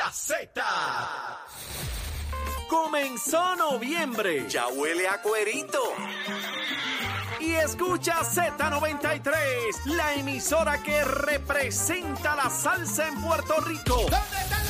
la Z. Comenzó noviembre. Ya huele a cuerito. Y escucha Z93, la emisora que representa la salsa en Puerto Rico. ¿Dónde están los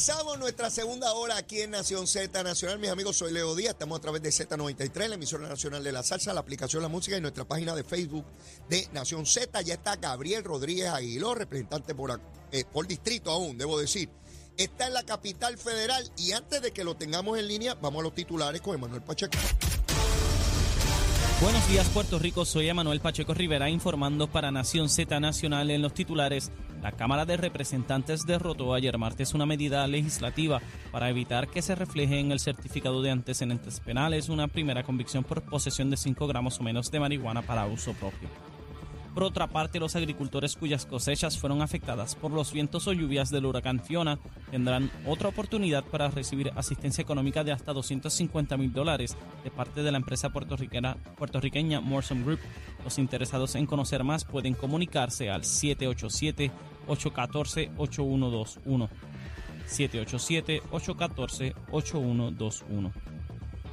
Comenzamos nuestra segunda hora aquí en Nación Z Nacional. Mis amigos, soy Leo Díaz. Estamos a través de Z93, la emisora nacional de la salsa, la aplicación La Música y nuestra página de Facebook de Nación Z. Ya está Gabriel Rodríguez Aguiló, representante por, eh, por distrito aún, debo decir. Está en la capital federal y antes de que lo tengamos en línea, vamos a los titulares con Emanuel Pacheco. Buenos días Puerto Rico, soy Emanuel Pacheco Rivera informando para Nación Z Nacional en los titulares. La Cámara de Representantes derrotó ayer martes una medida legislativa para evitar que se refleje en el certificado de antecedentes penales una primera convicción por posesión de 5 gramos o menos de marihuana para uso propio. Por otra parte, los agricultores cuyas cosechas fueron afectadas por los vientos o lluvias del huracán Fiona tendrán otra oportunidad para recibir asistencia económica de hasta 250 mil dólares de parte de la empresa puertorriqueña, puertorriqueña Morsom Group. Los interesados en conocer más pueden comunicarse al 787-814-8121. 787-814-8121.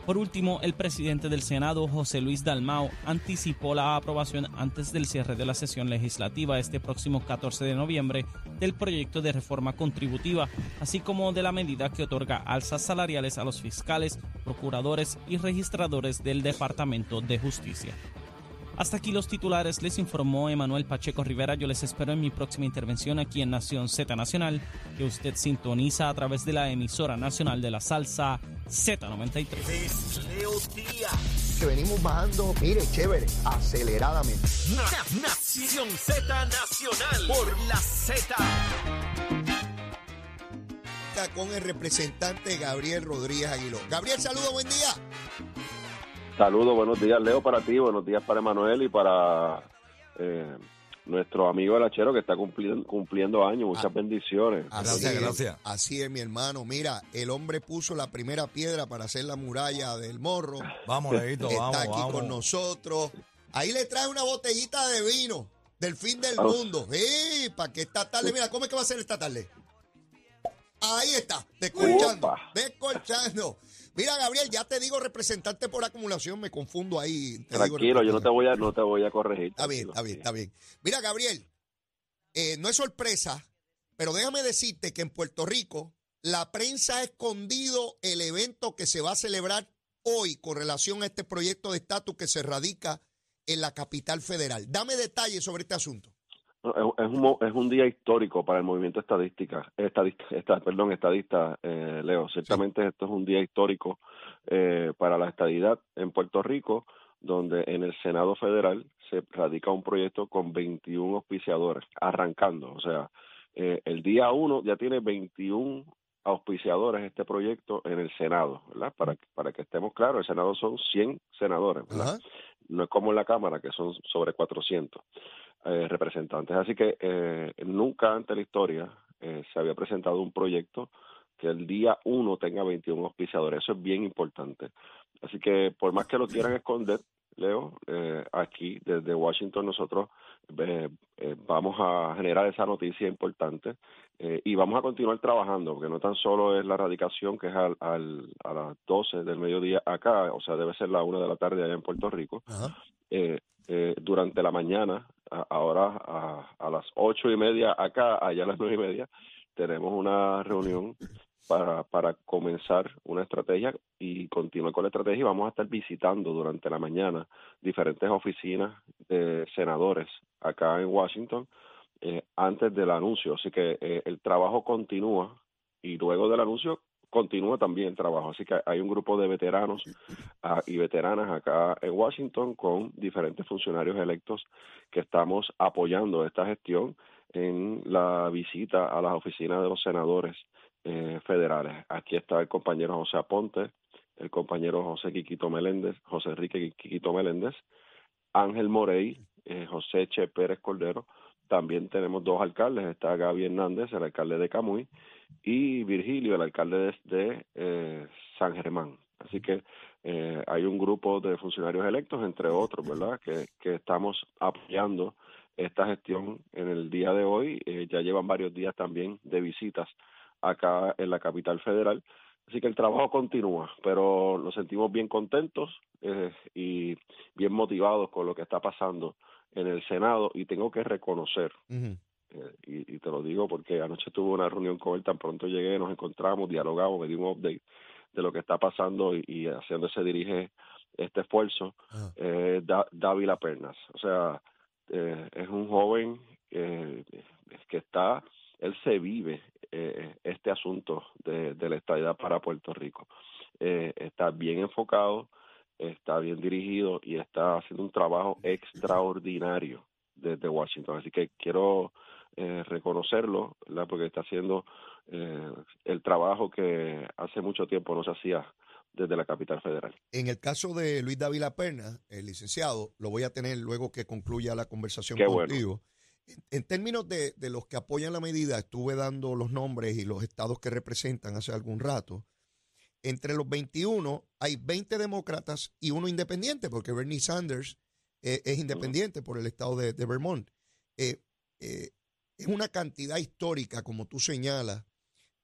Por último, el presidente del Senado, José Luis Dalmao, anticipó la aprobación antes del cierre de la sesión legislativa este próximo 14 de noviembre del proyecto de reforma contributiva, así como de la medida que otorga alzas salariales a los fiscales, procuradores y registradores del Departamento de Justicia. Hasta aquí los titulares, les informó Emanuel Pacheco Rivera. Yo les espero en mi próxima intervención aquí en Nación Z Nacional, que usted sintoniza a través de la emisora nacional de la salsa Z93. Es Leo Díaz. Que venimos bajando, mire, chévere, aceleradamente. Na- Nación Z Nacional por la Z. Está Con el representante Gabriel Rodríguez Aguiló. Gabriel, saludo, buen día. Saludos, buenos días Leo para ti, buenos días para Emanuel y para eh, nuestro amigo el Achero que está cumpliendo, cumpliendo años. Muchas Ah. bendiciones. Así Gracias, gracias. Así es, mi hermano. Mira, el hombre puso la primera piedra para hacer la muralla del morro. Vamos, Leito, Está vamos, aquí vamos. con nosotros. Ahí le trae una botellita de vino del fin del Vamos. mundo. Sí, para que esta tarde, mira, ¿cómo es que va a ser esta tarde? Ahí está, descolchando, Opa. descolchando. Mira, Gabriel, ya te digo representante por acumulación, me confundo ahí. te digo Tranquilo, yo no te voy a, no te voy a corregir. Está bien, está bien, está bien. Mira, Gabriel, eh, no es sorpresa, pero déjame decirte que en Puerto Rico la prensa ha escondido el evento que se va a celebrar hoy con relación a este proyecto de estatus que se radica en la capital federal. Dame detalles sobre este asunto. Es, un, mo- es un día histórico para el movimiento estadística, estadista, esta- perdón, estadista, eh, Leo. Ciertamente esto es un día histórico eh, para la estadidad en Puerto Rico, donde en el Senado Federal se radica un proyecto con 21 auspiciadores, arrancando. O sea, eh, el día uno ya tiene 21 auspiciadores este proyecto en el Senado, ¿verdad? Para, para que estemos claros, el Senado son 100 senadores, ¿verdad? No es como en la Cámara, que son sobre 400 eh, representantes. Así que eh, nunca antes en la historia eh, se había presentado un proyecto que el día uno tenga 21 auspiciadores. Eso es bien importante. Así que por más que lo quieran esconder, Leo, eh, aquí desde Washington nosotros eh, eh, vamos a generar esa noticia importante eh, y vamos a continuar trabajando, porque no tan solo es la radicación que es al, al- a las 12 del mediodía acá, o sea, debe ser la 1 de la tarde allá en Puerto Rico, durante la mañana, a- ahora a, a las ocho y media acá, allá a las nueve y media, tenemos una reunión para, para comenzar una estrategia y continuar con la estrategia y vamos a estar visitando durante la mañana diferentes oficinas de senadores acá en Washington eh, antes del anuncio. Así que eh, el trabajo continúa y luego del anuncio continúa también el trabajo. Así que hay un grupo de veteranos ah, y veteranas acá en Washington con diferentes funcionarios electos que estamos apoyando esta gestión en la visita a las oficinas de los senadores eh, federales. Aquí está el compañero José Aponte, el compañero José Quiquito Meléndez, José Enrique Quiquito Meléndez, Ángel Morey, eh, José Che Pérez Cordero. También tenemos dos alcaldes, está Gaby Hernández, el alcalde de Camuy, y Virgilio, el alcalde de, eh, San Germán. Así que eh, hay un grupo de funcionarios electos, entre otros, ¿verdad?, que, que estamos apoyando esta gestión en el día de hoy. Ya llevan varios días también de visitas acá en la capital federal. Así que el trabajo continúa, pero nos sentimos bien contentos eh, y bien motivados con lo que está pasando en el Senado y tengo que reconocer, eh, y, y te lo digo porque anoche tuve una reunión con él, tan pronto llegué, nos encontramos, dialogamos, me dio un update de lo que está pasando y, y hacia dónde se dirige este esfuerzo, Ajá. eh, Da- Dávila Pernas. O sea, eh, es un joven eh, que está, él se vive eh, este asunto de, de la estadidad para Puerto Rico. Eh, está bien enfocado, está bien dirigido y está haciendo un trabajo extraordinario desde Washington. Así que quiero eh, reconocerlo, ¿verdad? porque está haciendo eh, el trabajo que hace mucho tiempo no se hacía desde la capital federal. En el caso de Luis Dávila Perna, el licenciado, lo voy a tener luego que concluya la conversación Qué bueno. contigo. En términos de, de los que apoyan la medida, estuve dando los nombres y los estados que representan hace algún rato. Entre los 21 hay 20 demócratas y uno independiente, porque Bernie Sanders eh, es independiente por el estado de, de Vermont. Eh, eh, es una cantidad histórica, como tú señalas,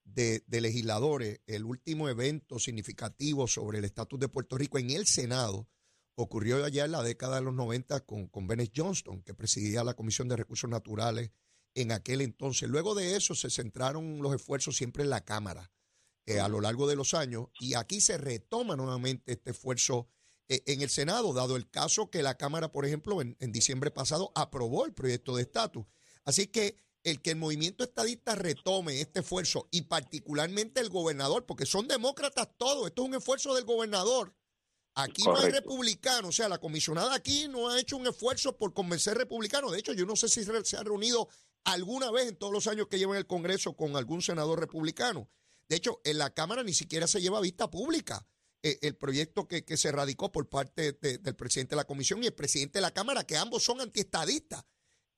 de, de legisladores. El último evento significativo sobre el estatus de Puerto Rico en el Senado ocurrió allá en la década de los 90 con, con Bennett Johnston, que presidía la Comisión de Recursos Naturales en aquel entonces. Luego de eso se centraron los esfuerzos siempre en la Cámara eh, a lo largo de los años y aquí se retoma nuevamente este esfuerzo eh, en el Senado, dado el caso que la Cámara, por ejemplo, en, en diciembre pasado aprobó el proyecto de estatus. Así que el que el movimiento estadista retome este esfuerzo y particularmente el gobernador, porque son demócratas todos, esto es un esfuerzo del gobernador. Aquí no hay Correcto. republicanos, o sea, la comisionada aquí no ha hecho un esfuerzo por convencer republicanos. De hecho, yo no sé si se se ha reunido alguna vez en todos los años que lleva en el Congreso con algún senador republicano. De hecho, en la Cámara ni siquiera se lleva a vista pública eh, el proyecto que, que se radicó por parte de- del presidente de la Comisión y el presidente de la Cámara, que ambos son antiestadistas.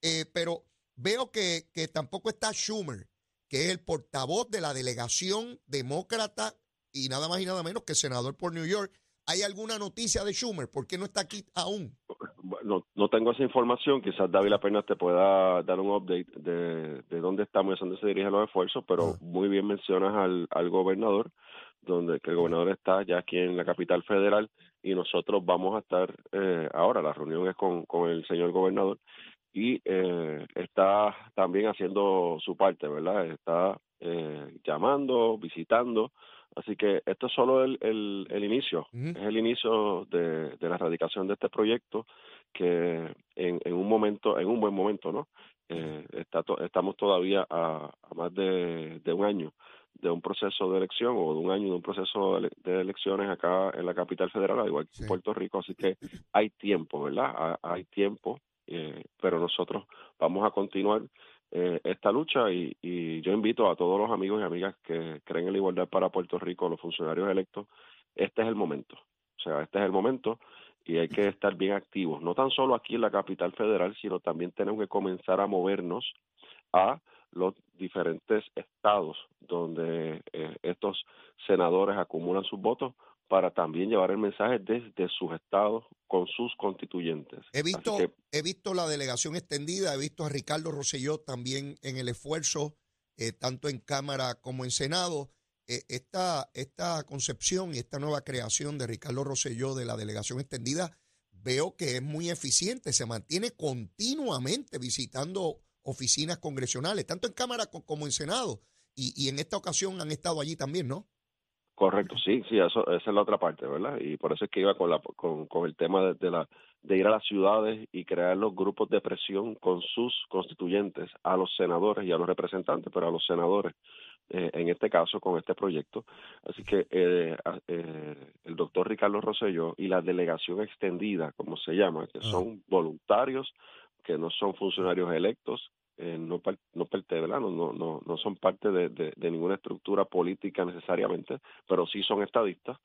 Eh, pero veo que, que tampoco está Schumer, que es el portavoz de la delegación demócrata y nada más y nada menos que senador por New York. ¿Hay alguna noticia de Schumer? ¿Por qué no está aquí aún? No, no tengo esa información, quizás David apenas te pueda dar un update de, de dónde estamos y hacia dónde se dirigen los esfuerzos, pero Ah. muy bien mencionas al, al gobernador, donde que el gobernador está ya aquí en la capital federal y nosotros vamos a estar eh, ahora, la reunión es con, con el señor gobernador y eh, está también haciendo su parte, ¿verdad? Está eh, llamando, visitando, así que esto es solo el, el, el inicio, es el inicio de, de la erradicación de este proyecto que en, en un momento, en un buen momento, ¿no? Eh, está to- estamos todavía a, a más de, de un año de un proceso de elección o de un año de un proceso de, ele- de elecciones acá en la capital federal, al igual que Sí. en Puerto Rico, así que hay tiempo, ¿verdad? Ha- Hay tiempo, eh, pero nosotros vamos a continuar eh, esta lucha y, y yo invito a todos los amigos y amigas que creen en la igualdad para Puerto Rico, los funcionarios electos, este es el momento, o sea, este es el momento y hay que estar bien activos, no tan solo aquí en la capital federal, sino también tenemos que comenzar a movernos a los diferentes estados donde eh, estos senadores acumulan sus votos para también llevar el mensaje desde sus estados con sus constituyentes. He visto, que he visto la delegación extendida, he visto a Ricardo Rosselló también en el esfuerzo, eh, tanto en Cámara como en Senado. Eh, esta, esta concepción y esta nueva creación de Ricardo Rosselló de la delegación extendida, veo que es muy eficiente, se mantiene continuamente visitando oficinas congresionales, tanto en Cámara co- como en Senado. Y, y en esta ocasión han estado allí también, ¿no? Correcto, sí, sí, eso, esa es la otra parte, ¿verdad? Y por eso es que iba con, la, con, con el tema de, de la, de ir a las ciudades y crear los grupos de presión con sus constituyentes, a los senadores y a los representantes, pero a los senadores, eh, en este caso, con este proyecto. Así que eh, eh, el doctor Ricardo Rosselló y la delegación extendida, como se llama, que Ah. son voluntarios, que no son funcionarios electos, eh, no, no, no, no, no son parte de, de, ninguna estructura política necesariamente, pero sí son estadistas,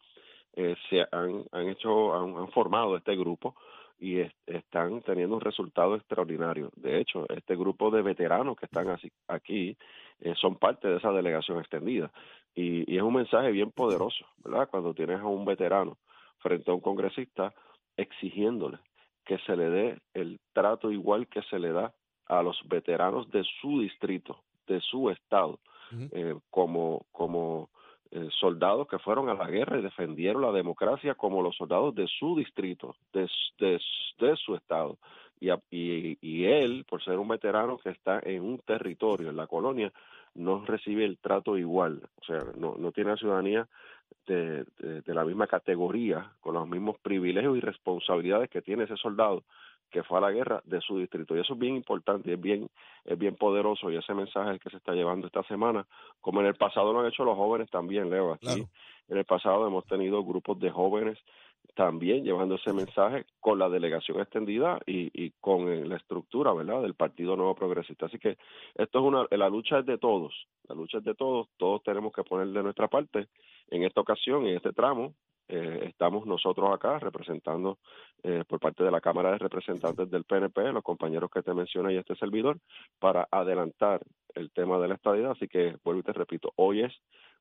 eh, se han, han hecho, han, formado este grupo y están teniendo un resultado extraordinario. De hecho, este grupo de veteranos que están así, aquí eh, son parte de esa delegación extendida y, y es un mensaje bien poderoso, ¿verdad? Cuando tienes a un veterano frente a un congresista exigiéndole que se le dé el trato igual que se le da a los veteranos de su distrito, de su estado, eh, como, como eh, soldados que fueron a la guerra y defendieron la democracia como los soldados de su distrito, de, de, su estado. Y, y, y, él, por ser un veterano que está en un territorio, en la colonia, no recibe el trato igual, o sea, no, no tiene la ciudadanía de, de, la misma categoría, con los mismos privilegios y responsabilidades que tiene ese soldado que fue a la guerra de su distrito. Y eso es bien importante, es bien, es bien poderoso y ese mensaje es el que se está llevando esta semana, como en el pasado lo han hecho los jóvenes también, Leo. Aquí en el pasado hemos tenido grupos de jóvenes también llevando ese mensaje con la delegación extendida y, y con la estructura, ¿verdad?, del Partido Nuevo Progresista. Así que esto es una, la lucha es de todos, la lucha es de todos, todos tenemos que poner de nuestra parte. En esta ocasión, en este tramo, eh, estamos nosotros acá representando eh, por parte de la Cámara de Representantes del PNP, los compañeros que te mencioné y este servidor, para adelantar el tema de la estadidad. Así que vuelvo y te repito, hoy es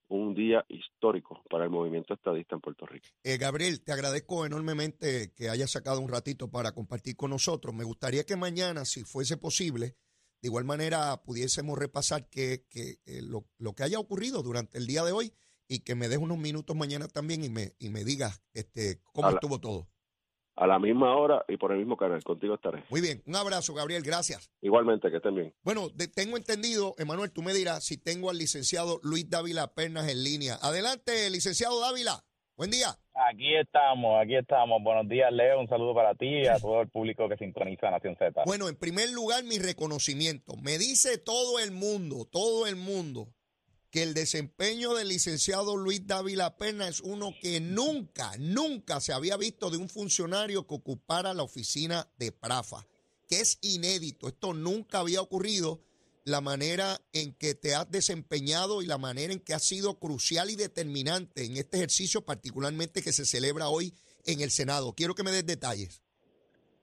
un día histórico para el movimiento estadista en Puerto Rico. Eh, Gabriel, te agradezco enormemente que hayas sacado un ratito para compartir con nosotros. Me gustaría que mañana, si fuese posible, de igual manera pudiésemos repasar que, que lo, lo que haya ocurrido durante el día de hoy y que me des unos minutos mañana también y me, y me digas este, cómo estuvo todo. A la misma hora y por el mismo canal, contigo estaré. Muy bien, un abrazo, Gabriel, gracias. Igualmente, que estén bien. Bueno, tengo entendido, Emanuel, tú me dirás si tengo al licenciado Luis Dávila Pernas en línea. Adelante, licenciado Dávila. Buen día. Aquí estamos, aquí estamos. Buenos días, Leo. Un saludo para ti y a todo el público que sintoniza Nación Z. Bueno, en primer lugar, mi reconocimiento. Me dice todo el mundo, todo el mundo, que el desempeño del licenciado Luis Dávila Pena es uno que nunca, nunca se había visto de un funcionario que ocupara la oficina de Prafa, que es inédito. Esto nunca había ocurrido. La manera en que te has desempeñado y la manera en que has sido crucial y determinante en este ejercicio, particularmente que se celebra hoy en el Senado. Quiero que me des detalles.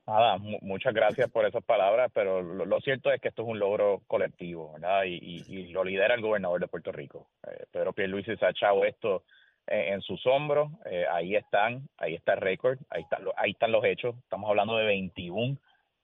Nada, muchas gracias por esas palabras, pero lo, cierto es que esto es un logro colectivo, ¿verdad? Y, lo lidera el gobernador de Puerto Rico. Eh, Pedro Pierluisi se ha echado esto en, sus hombros, eh, ahí están, ahí está el récord, ahí, está, ahí están los hechos. Estamos hablando de 21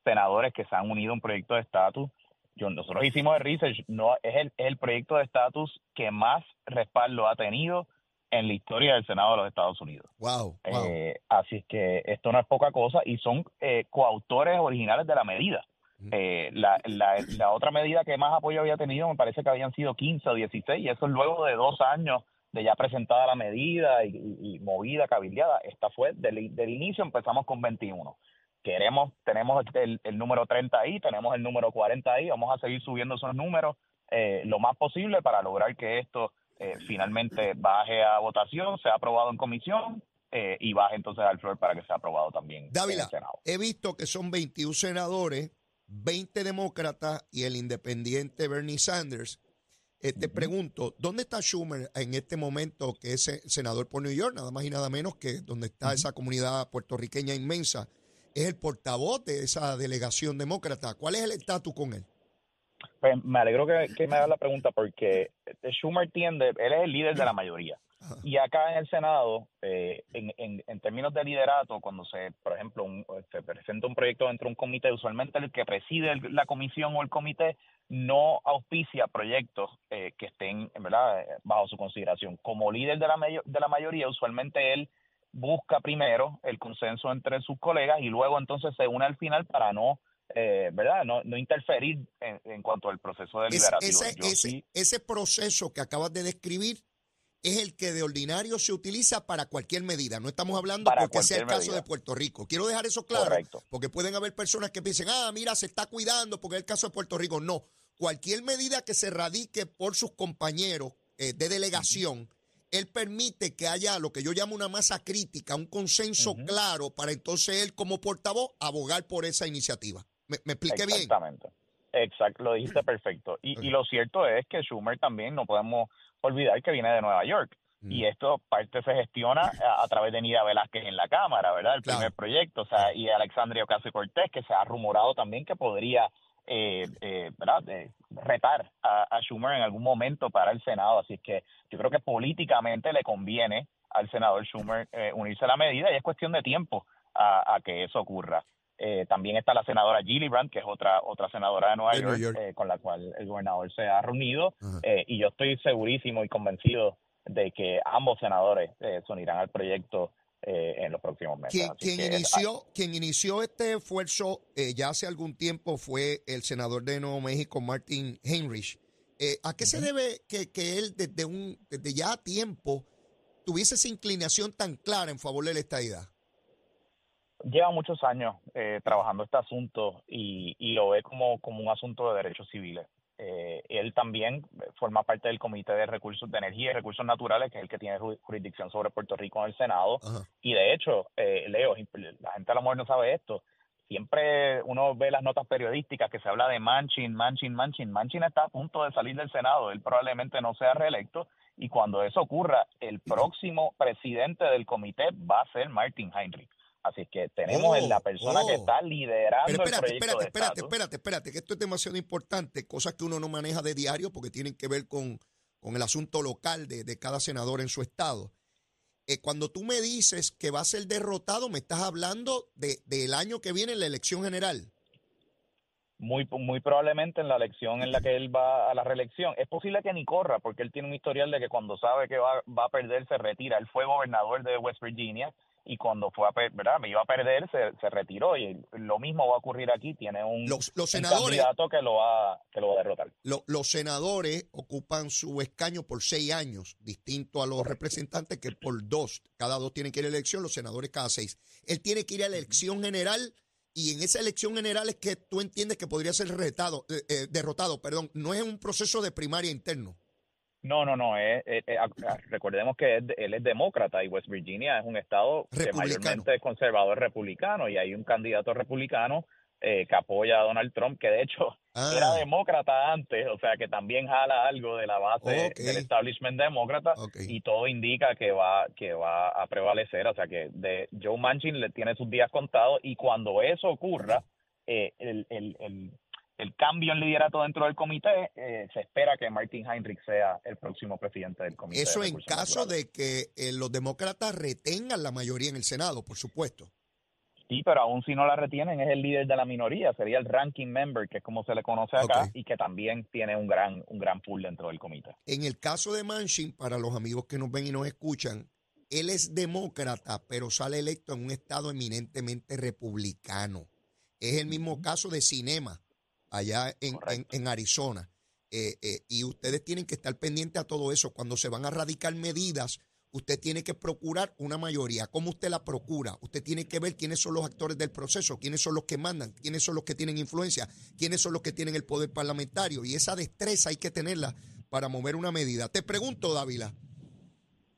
senadores que se han unido a un proyecto de estatus. Nosotros hicimos el research, no, es el, es el proyecto de estatus que más respaldo ha tenido en la historia del Senado de los Estados Unidos. Wow. Eh, así es que esto no es poca cosa y son eh, coautores originales de la medida. Eh, la, la, otra medida que más apoyo había tenido me parece que habían sido 15 o 16 y eso es luego de dos años de ya presentada la medida y, movida, cabildeada. Esta fue del, del, inicio, empezamos con 21. Queremos, tenemos el, el, número 30 ahí, tenemos el número 40 ahí, vamos a seguir subiendo esos números lo más posible para lograr que esto eh, finalmente baje a votación, sea aprobado en comisión eh, y baje entonces al flor para que sea aprobado también Dávila, en el Senado. He visto que son 21 senadores, 20 demócratas y el independiente Bernie Sanders. Eh, te pregunto, ¿dónde está Schumer en este momento, que es senador por New York, nada más y nada menos que donde está esa comunidad puertorriqueña inmensa? Es el portavoz de esa delegación demócrata. ¿Cuál es el estatus con él? Pues me alegro que, me hagas la pregunta porque Schumer tiende, él es el líder de la mayoría. Y acá en el Senado, eh, en, en, términos de liderato, cuando se, por ejemplo, se presenta un proyecto dentro de un comité, usualmente el que preside la comisión o el comité no auspicia proyectos eh, que estén ¿verdad? bajo su consideración. Como líder de la, de la mayoría, usualmente él busca primero el consenso entre sus colegas y luego entonces se une al final para no eh, ¿verdad? No, no interferir en, cuanto al proceso deliberativo. ese, ese, proceso que acabas de describir es el que de ordinario se utiliza para cualquier medida. No estamos hablando porque sea el caso de Puerto Rico. Quiero dejar eso claro, porque pueden haber personas que piensen, ah, mira, se está cuidando porque es el caso de Puerto Rico. No, cualquier medida que se radique por sus compañeros eh, de delegación, él permite que haya lo que yo llamo una masa crítica, un consenso claro para entonces él como portavoz abogar por esa iniciativa. ¿Me, expliqué bien? Exactamente. Exacto, lo dijiste perfecto. Y, y lo cierto es que Schumer también no podemos olvidar que viene de Nueva York. Y esto parte se gestiona a, a través de Nida Velázquez en la Cámara, ¿verdad? El Claro. primer proyecto, o sea, y Alexandria Ocasio Cortés, que se ha rumorado también que podría, eh, eh, ¿verdad? Eh, retar a, a Schumer en algún momento para el Senado. Así que yo creo que políticamente le conviene al senador Schumer eh, unirse a la medida y es cuestión de tiempo a, a que eso ocurra. Eh, también está la senadora Gillibrand, que es otra otra senadora de Nueva De York, York. eh, con la cual el gobernador se ha reunido. Eh, y yo estoy segurísimo y convencido de que ambos senadores eh, se unirán al proyecto en los próximos meses. Quien, que, inició, quien inició este esfuerzo ya hace algún tiempo fue el senador de Nuevo México, Martin Heinrich. ¿A qué se debe que, que él desde, un, desde ya tiempo tuviese esa inclinación tan clara en favor de la estadidad? Lleva muchos años eh, trabajando este asunto y, y lo ve como, como un asunto de derechos civiles. Eh, él también forma parte del Comité de Recursos de Energía y Recursos Naturales, que es el que tiene ju- jurisdicción sobre Puerto Rico en el Senado. Ajá. Y de hecho, eh, Leo, la gente a lo mejor no sabe esto, siempre uno ve las notas periodísticas que se habla de Manchin, Manchin, Manchin. Manchin está a punto de salir del Senado, él probablemente no sea reelecto y cuando eso ocurra, el próximo presidente del comité va a ser Martin Heinrich. Así que tenemos Oh, en la persona oh. que está liderando Pero el espérate, proyecto espérate, de espérate, estatus. espérate, espérate, que esto es demasiado importante, cosas que uno no maneja de diario porque tienen que ver con, con el asunto local de, de cada senador en su estado. Eh, cuando tú me dices que va a ser derrotado, me estás hablando de, del año que viene en la elección general. muy muy probablemente en la elección en la que él va a la reelección. Es posible que ni corra, porque él tiene un historial de que cuando sabe que va, va a perder, se retira. Él fue gobernador de West Virginia y cuando fue a ¿verdad? me iba a perder, se, se retiró. Y lo mismo va a ocurrir aquí. Tiene un, Los, los un senadores, candidato que lo, va, que lo va a derrotar. lo- los senadores ocupan su escaño por seis años, distinto a los representantes que por dos. Cada dos tienen que ir a elección, los senadores cada seis. Él tiene que ir a la elección general y en esa elección general es que tú entiendes que podría ser retado, eh, eh, derrotado. Perdón, no es un proceso de primaria interno. No, no, no. Es, es- es- recordemos que él es demócrata y West Virginia es un estado que mayormente es conservador republicano y hay un candidato republicano eh, que apoya a Donald Trump, que de hecho Ah. era demócrata antes, o sea que también jala algo de la base del establishment demócrata y todo indica que va que va a prevalecer, o sea que de Joe Manchin le tiene sus días contados y cuando eso ocurra, eh, el, el, el, el cambio en liderato dentro del comité, eh, se espera que Martin Heinrich sea el próximo presidente del comité. Eso de en caso naturales. de que eh, los demócratas retengan la mayoría en el Senado, por supuesto. Sí, pero aún si no la retienen, es el líder de la minoría, sería el ranking member, que es como se le conoce acá, y que también tiene un gran, un gran pool dentro del comité. En el caso de Manchin, para los amigos que nos ven y nos escuchan, él es demócrata, pero sale electo en un estado eminentemente republicano. Es el mismo caso de Cinema, allá en, en- en Arizona. Eh, eh, y ustedes tienen que estar pendientes a todo eso. Cuando se van a radicar medidas, usted tiene que procurar una mayoría. ¿Cómo usted la procura? Usted tiene que ver quiénes son los actores del proceso, quiénes son los que mandan, quiénes son los que tienen influencia, quiénes son los que tienen el poder parlamentario. Y esa destreza hay que tenerla para mover una medida. Te pregunto, Dávila,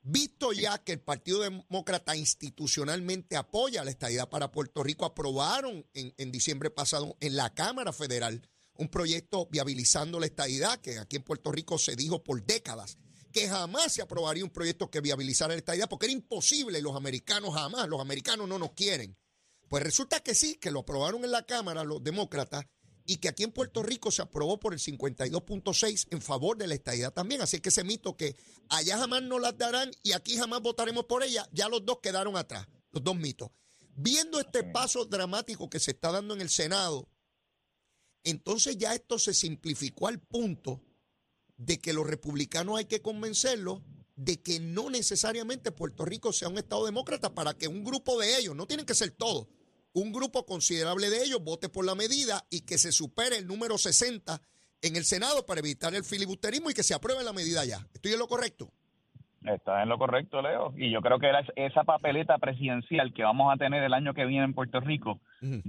visto ya que el Partido Demócrata institucionalmente apoya la estadidad para Puerto Rico, aprobaron en, en diciembre pasado en la Cámara Federal un proyecto viabilizando la estadidad, que aquí en Puerto Rico se dijo por décadas que jamás se aprobaría un proyecto que viabilizara la estadidad, porque era imposible, los americanos jamás, los americanos no nos quieren. Pues resulta que sí, que lo aprobaron en la Cámara los demócratas y que aquí en Puerto Rico se aprobó por el 52.6 en favor de la estadidad también. Así que ese mito que allá jamás no las darán y aquí jamás votaremos por ella, ya los dos quedaron atrás, los dos mitos. Viendo este paso dramático que se está dando en el Senado, entonces ya esto se simplificó al punto de que los republicanos hay que convencerlos de que no necesariamente Puerto Rico sea un Estado demócrata para que un grupo de ellos, no tienen que ser todos, un grupo considerable de ellos vote por la medida y que se supere el número 60 en el Senado para evitar el filibusterismo y que se apruebe la medida ya. ¿Estoy en lo correcto? Está en lo correcto, Leo. Y yo creo que esa papeleta presidencial que vamos a tener el año que viene en Puerto Rico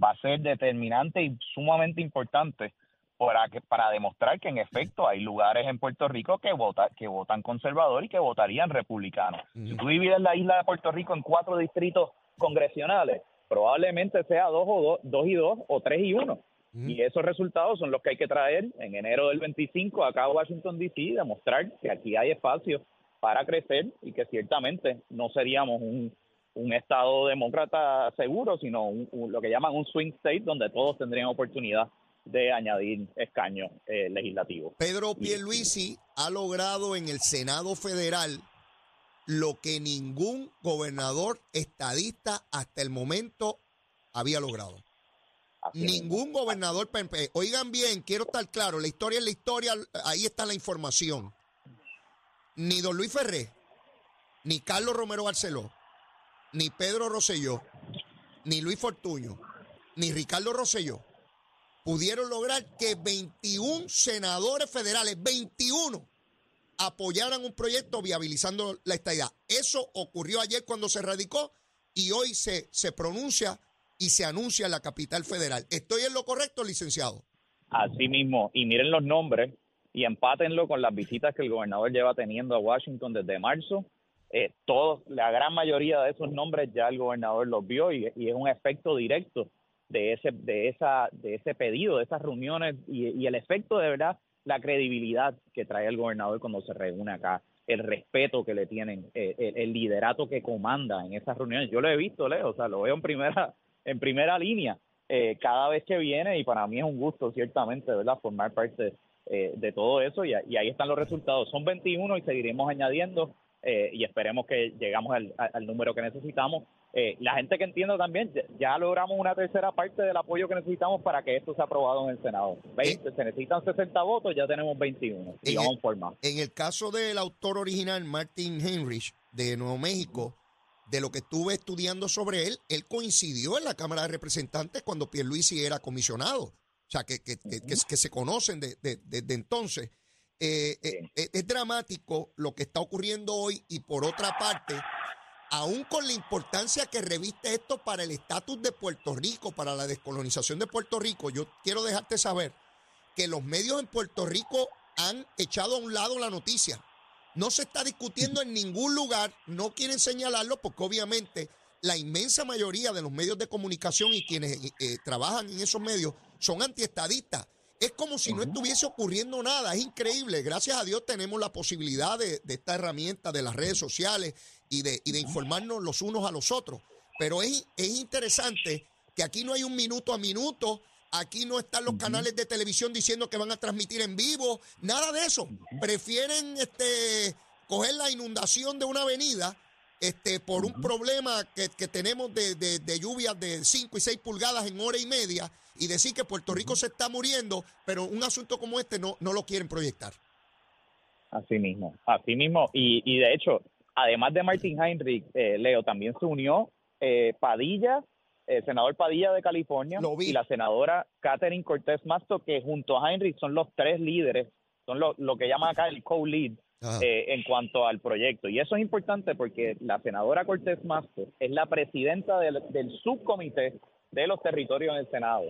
va a ser determinante y sumamente importante para, que, para demostrar que en efecto hay lugares en Puerto Rico que, vota, que votan conservador y que votarían republicano. Si tú divides la isla de Puerto Rico en cuatro distritos congresionales, probablemente sea dos o dos, dos y dos o tres y uno. Y esos resultados son los que hay que traer en enero del 25 acá a Washington, D.C., demostrar que aquí hay espacio para crecer y que ciertamente no seríamos un, un Estado demócrata seguro, sino lo que llaman un swing state donde todos tendrían oportunidad de añadir escaños eh, legislativos. Pedro Pierluisi ha logrado en el Senado Federal lo que ningún gobernador estadista hasta el momento había logrado. Ningún gobernador, oigan bien, quiero estar claro, la historia es la historia, ahí está la información. Ni don Luis Ferré, ni Carlos Romero Barceló, ni Pedro Rosselló, ni Luis Fortuño, ni Ricardo Rosselló pudieron lograr que 21 senadores federales, 21, apoyaran un proyecto viabilizando la estadidad. Eso ocurrió ayer cuando se radicó y hoy se, se pronuncia y se anuncia en la capital federal. ¿Estoy en lo correcto, licenciado? Así mismo. Y miren los nombres y empátenlo con las visitas que el gobernador lleva teniendo a Washington desde marzo. Eh, todos, la gran mayoría de esos nombres ya el gobernador los vio y, es un efecto directo de ese, de esa, de ese pedido, de esas reuniones y, el efecto de verdad, la credibilidad que trae el gobernador cuando se reúne acá el respeto que le tienen, eh, el, liderato que comanda en esas reuniones. Yo lo he visto, Leo, o sea, lo veo en primera, en primera línea eh, cada vez que viene y para mí es un gusto, ciertamente, ¿verdad?, formar parte eh, de todo eso y, ahí están los resultados. Son 21 y seguiremos añadiendo eh, y esperemos que llegamos al número que necesitamos. La gente que entienda también, ya logramos una tercera parte del apoyo que necesitamos para que esto sea aprobado en el Senado. 20, se necesitan 60 votos, ya tenemos 21 y vamos por más. En el caso del autor original, Martin Heinrich, de Nuevo México, de lo que estuve estudiando sobre él, él coincidió en la Cámara de Representantes cuando Pierluisi era comisionado. O sea, que, que, que, se conocen desde de, entonces. Eh, eh, eh, es dramático lo que está ocurriendo hoy y por otra parte, aún con la importancia que reviste esto para el estatus de Puerto Rico, para la descolonización de Puerto Rico, yo quiero dejarte saber que los medios en Puerto Rico han echado a un lado la noticia. No se está discutiendo en ningún lugar, no quieren señalarlo porque obviamente la inmensa mayoría de los medios de comunicación y quienes eh, eh, trabajan en esos medios son antiestadistas. Es como si no estuviese ocurriendo nada, es increíble. Gracias a Dios tenemos la posibilidad de, esta herramienta de las redes sociales y de, de, informarnos los unos a los otros. Pero es, es interesante que aquí no hay un minuto a minuto, Aquí no están los canales de televisión diciendo que van a transmitir en vivo, nada de eso. Prefieren este coger la inundación de una avenida este, por un problema que, tenemos de, de, lluvias de 5 y 6 pulgadas en hora y media y decir que Puerto Rico se está muriendo, pero un asunto como este no, no lo quieren proyectar. Así mismo, así mismo. Y, y de hecho, además de Martin Heinrich, eh, Leo, también se unió eh, Padilla el senador Padilla de California y la senadora Catherine Cortés Masto, que junto a Heinrich son los tres líderes, son lo, que llaman acá el co-lead eh, en cuanto al proyecto. Y eso es importante porque la senadora Cortés Masto es la presidenta del, del subcomité de los territorios en el Senado.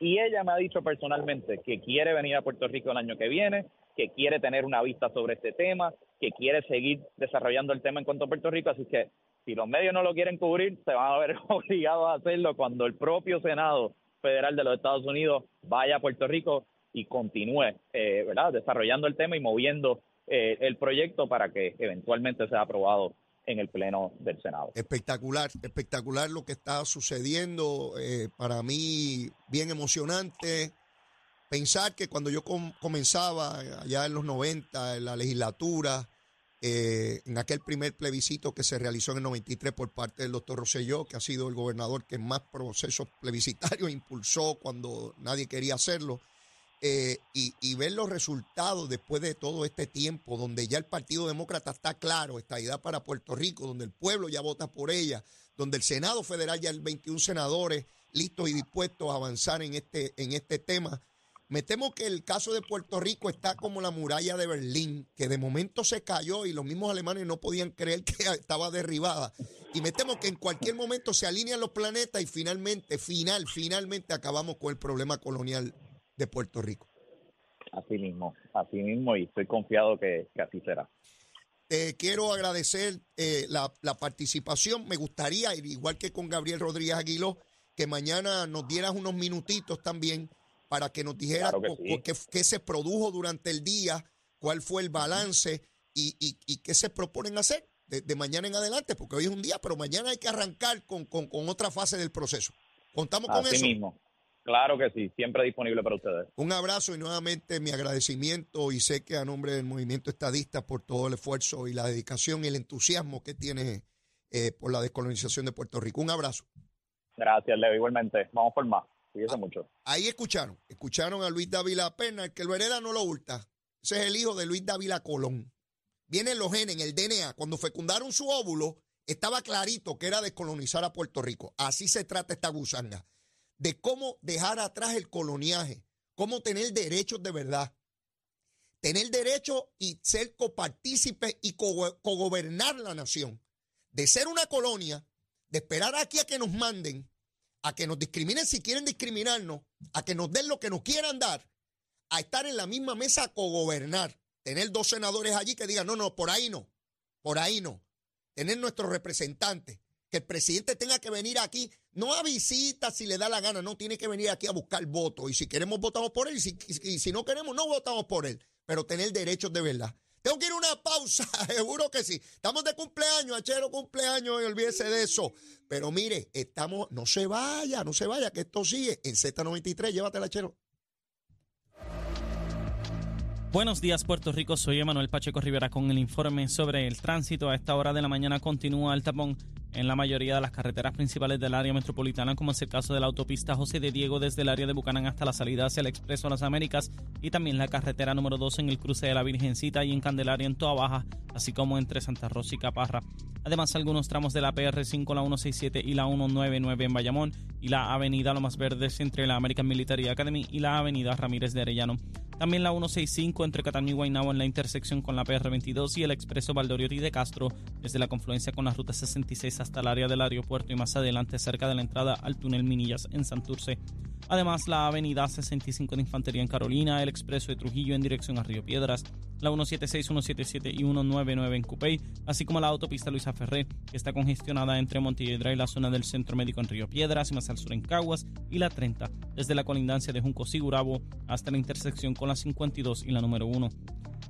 Y ella me ha dicho personalmente que quiere venir a Puerto Rico el año que viene, que quiere tener una vista sobre este tema, que quiere seguir desarrollando el tema en cuanto a Puerto Rico. Así que si los medios no lo quieren cubrir, se van a ver obligados a hacerlo cuando el propio Senado Federal de los Estados Unidos vaya a Puerto Rico y continúe, eh, ¿verdad?, desarrollando el tema y moviendo eh, el proyecto para que eventualmente sea aprobado en el Pleno del Senado. Espectacular, espectacular lo que está sucediendo. Eh, para mí, bien emocionante. Pensar que cuando yo comenzaba allá en los 90, en la legislatura, eh, en aquel primer plebiscito que se realizó en el 93 por parte del doctor Rosselló, que ha sido el gobernador que más procesos plebiscitarios impulsó cuando nadie quería hacerlo, eh, y, ver los resultados después de todo este tiempo, donde ya el Partido Demócrata está claro, esta idea para Puerto Rico, donde el pueblo ya vota por ella, donde el Senado Federal ya hay 21 senadores listos y dispuestos a avanzar en este, en este tema me temo que el caso de Puerto Rico está como la muralla de Berlín, que de momento se cayó y los mismos alemanes no podían creer que estaba derribada. Y me temo que en cualquier momento se alinean los planetas y finalmente, final, finalmente acabamos con el problema colonial de Puerto Rico. Así mismo, así mismo, y estoy confiado que, así será. Te quiero agradecer eh, la, la participación. Me gustaría, igual que con Gabriel Rodríguez Aguiló, que mañana nos dieras unos minutitos también para que nos dijera Claro que co- sí. co- qué, qué se produjo durante el día, cuál fue el balance y, y- y qué se proponen hacer de, de mañana en adelante, porque hoy es un día, pero mañana hay que arrancar con, con- con otra fase del proceso. ¿Contamos con Así eso? mismo. Claro que sí, siempre disponible para ustedes. Un abrazo y nuevamente mi agradecimiento y sé que a nombre del movimiento estadista por todo el esfuerzo y la dedicación y el entusiasmo que tiene eh, por la descolonización de Puerto Rico. Un abrazo. Gracias, Leo, igualmente. Vamos por más. Cuídese mucho. Ahí escucharon, escucharon a Luis Dávila Pena, el que lo hereda no lo hurta. Ese es el hijo de Luis Dávila Colón. Vienen los genes en el DNA. Cuando fecundaron su óvulo, estaba clarito que era descolonizar a Puerto Rico. Así se trata esta gusanga. De cómo dejar atrás el coloniaje, cómo tener derechos de verdad. Tener derecho y ser copartícipe y co- cogobernar la nación. De ser una colonia, de esperar aquí a que nos manden, a que nos discriminen si quieren discriminarnos, a que nos den lo que nos quieran dar, a estar en la misma mesa a cogobernar. Tener dos senadores allí que digan, no, no, por ahí no, por ahí no. Tener nuestros representantes, que el presidente tenga que venir aquí, no a visita si le da la gana, no, tiene que venir aquí a buscar votos. Y si queremos, votamos por él, y si, y si no queremos, no votamos por él. Pero tener derechos de verdad. Tengo que ir a una pausa, seguro que sí. Estamos de cumpleaños, Achero cumpleaños, y olvídese de eso. Pero mire, estamos, no se vaya, no se vaya, que esto sigue en Z93. Llévatela, Achero. Buenos días, Puerto Rico. Soy Emanuel Pacheco Rivera con el informe sobre el tránsito. A esta hora de la mañana continúa el tapón en la mayoría de las carreteras principales del área metropolitana, como es el caso de la autopista José de Diego desde el área de Bucanán hasta la salida hacia el Expreso las Américas y también la carretera número 2 en el cruce de la Virgencita y en Candelaria en Toa Baja, así como entre Santa Rosa y Caparra. Además, algunos tramos de la PR5, la 167 y la 199 en Bayamón y la avenida Lomas Verdes entre la American Military Academy y la avenida Ramírez de Arellano. También la 165 entre Cataño y Guaynabo en la intersección con la PR22 y el expreso Valdoriotti de Castro desde la confluencia con la ruta 66 hasta el área del aeropuerto y más adelante cerca de la entrada al túnel Minillas en Santurce. Además, la avenida 65 de Infantería en Carolina, el expreso de Trujillo en dirección a Río Piedras, la 176, 177 y 199 en Cupey, así como la autopista Luisa Ferré, que está congestionada entre Montiedra y la zona del Centro Médico en Río Piedras y más al sur en Caguas, y la 30, desde la colindancia de Junco Sigurabo hasta la intersección la 52 y la número 1.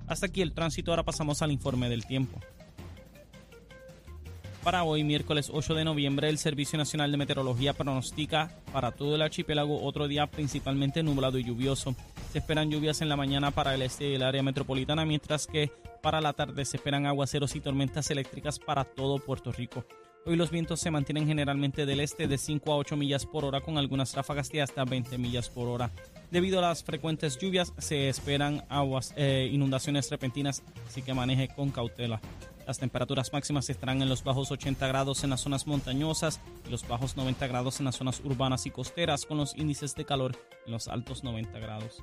Hasta aquí el tránsito, ahora pasamos al informe del tiempo. Para hoy, miércoles 8 de noviembre, el Servicio Nacional de Meteorología pronostica para todo el archipiélago otro día principalmente nublado y lluvioso. Se esperan lluvias en la mañana para el este del área metropolitana, mientras que para la tarde se esperan aguaceros y tormentas eléctricas para todo Puerto Rico. Hoy los vientos se mantienen generalmente del este de 5 a 8 millas por hora con algunas ráfagas de hasta 20 millas por hora. Debido a las frecuentes lluvias se esperan aguas, eh, inundaciones repentinas, así que maneje con cautela. Las temperaturas máximas estarán en los bajos 80 grados en las zonas montañosas y los bajos 90 grados en las zonas urbanas y costeras, con los índices de calor en los altos 90 grados.